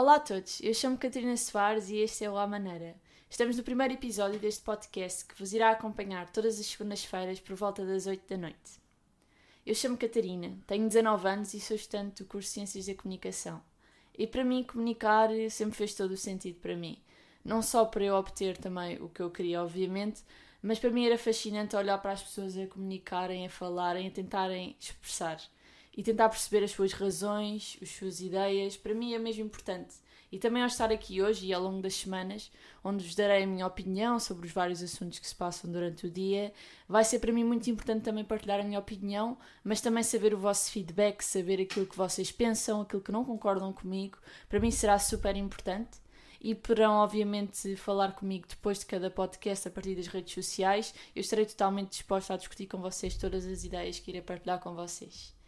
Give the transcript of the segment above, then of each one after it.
Olá a todos, eu chamo Catarina Soares e este é o A Maneira. Estamos no primeiro episódio deste podcast que vos irá acompanhar todas as segundas-feiras por volta das 8 da noite. Eu chamo Catarina, tenho 19 anos e sou estudante do curso Ciências da Comunicação. E para mim, comunicar sempre fez todo o sentido para mim. Não só para eu obter também o que eu queria, obviamente, mas para mim era fascinante olhar para as pessoas a comunicarem, a falarem, a tentarem expressar e tentar perceber as suas razões, as suas ideias, para mim é mesmo importante. E também ao estar aqui hoje e ao longo das semanas, onde vos darei a minha opinião sobre os vários assuntos que se passam durante o dia, vai ser para mim muito importante também partilhar a minha opinião, mas também saber o vosso feedback, saber aquilo que vocês pensam, aquilo que não concordam comigo, para mim será super importante. E poderão, obviamente, falar comigo depois de cada podcast a partir das redes sociais. Eu estarei totalmente disposta a discutir com vocês todas as ideias que irei partilhar com vocês.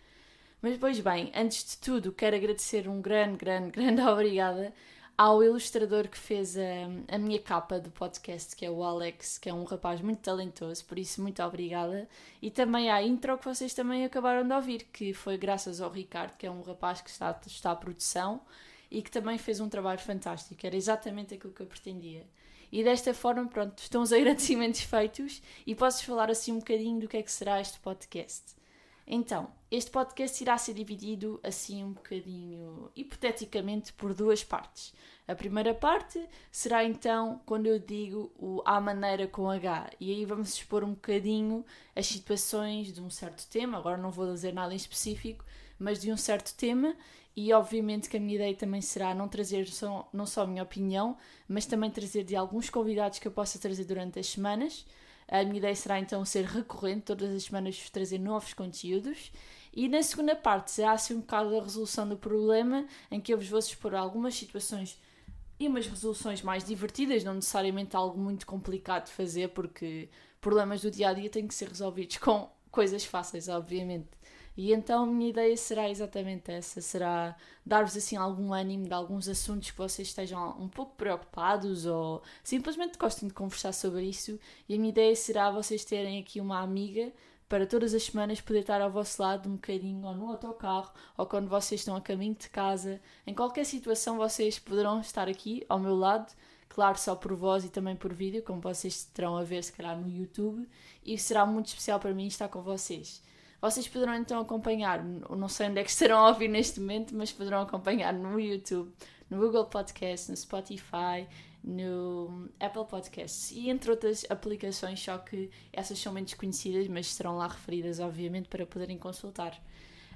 Mas, pois bem, antes de tudo, quero agradecer um grande, grande, grande obrigada ao ilustrador que fez a, a minha capa do podcast, que é o Alex, que é um rapaz muito talentoso, por isso, muito obrigada. E também à intro que vocês também acabaram de ouvir, que foi graças ao Ricardo, que é um rapaz que está, está à produção e que também fez um trabalho fantástico. Era exatamente aquilo que eu pretendia. E desta forma, pronto, estão os agradecimentos feitos e posso falar assim um bocadinho do que é que será este podcast. Então, este podcast irá ser dividido assim um bocadinho hipoteticamente por duas partes. A primeira parte será então quando eu digo o à maneira com H, e aí vamos expor um bocadinho as situações de um certo tema. Agora não vou dizer nada em específico, mas de um certo tema, e obviamente que a minha ideia também será não trazer só, não só a minha opinião, mas também trazer de alguns convidados que eu possa trazer durante as semanas. A minha ideia será então ser recorrente, todas as semanas trazer novos conteúdos. E na segunda parte será assim um bocado a resolução do problema, em que eu vos vou expor algumas situações e umas resoluções mais divertidas, não necessariamente algo muito complicado de fazer, porque problemas do dia a dia têm que ser resolvidos com coisas fáceis, obviamente. E então a minha ideia será exatamente essa: será dar-vos assim algum ânimo de alguns assuntos que vocês estejam um pouco preocupados ou simplesmente gostem de conversar sobre isso. E a minha ideia será vocês terem aqui uma amiga para todas as semanas poder estar ao vosso lado um bocadinho, ou no autocarro, ou quando vocês estão a caminho de casa. Em qualquer situação, vocês poderão estar aqui ao meu lado, claro, só por voz e também por vídeo, como vocês terão a ver, se calhar, no YouTube. E será muito especial para mim estar com vocês. Vocês poderão então acompanhar, não sei onde é que estarão a ouvir neste momento, mas poderão acompanhar no YouTube, no Google Podcast, no Spotify, no Apple Podcasts e entre outras aplicações, só que essas são menos conhecidas, mas estarão lá referidas, obviamente, para poderem consultar.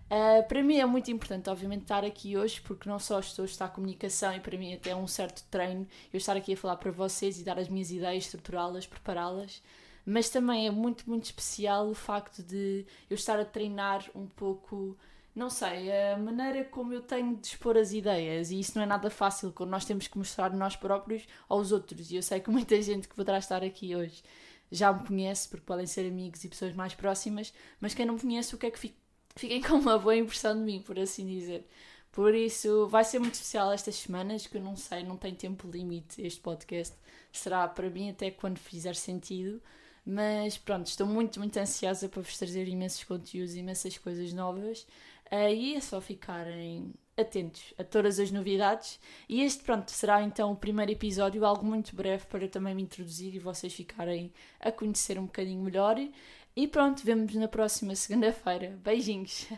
Uh, para mim é muito importante, obviamente, estar aqui hoje, porque não só estou a estar comunicação e para mim até é um certo treino eu estar aqui a falar para vocês e dar as minhas ideias, estruturá-las, prepará-las mas também é muito, muito especial o facto de eu estar a treinar um pouco, não sei, a maneira como eu tenho de expor as ideias, e isso não é nada fácil quando nós temos que mostrar nós próprios aos outros, e eu sei que muita gente que poderá estar aqui hoje já me conhece, porque podem ser amigos e pessoas mais próximas, mas quem não me conhece, o que é que? Fiquem com uma boa impressão de mim, por assim dizer. Por isso, vai ser muito especial estas semanas, que eu não sei, não tem tempo limite este podcast. Será para mim até quando fizer sentido. Mas pronto, estou muito, muito ansiosa para vos trazer imensos conteúdos, imensas coisas novas. Uh, e é só ficarem atentos a todas as novidades. E este, pronto, será então o primeiro episódio, algo muito breve para também me introduzir e vocês ficarem a conhecer um bocadinho melhor. E pronto, vemos na próxima segunda-feira. Beijinhos!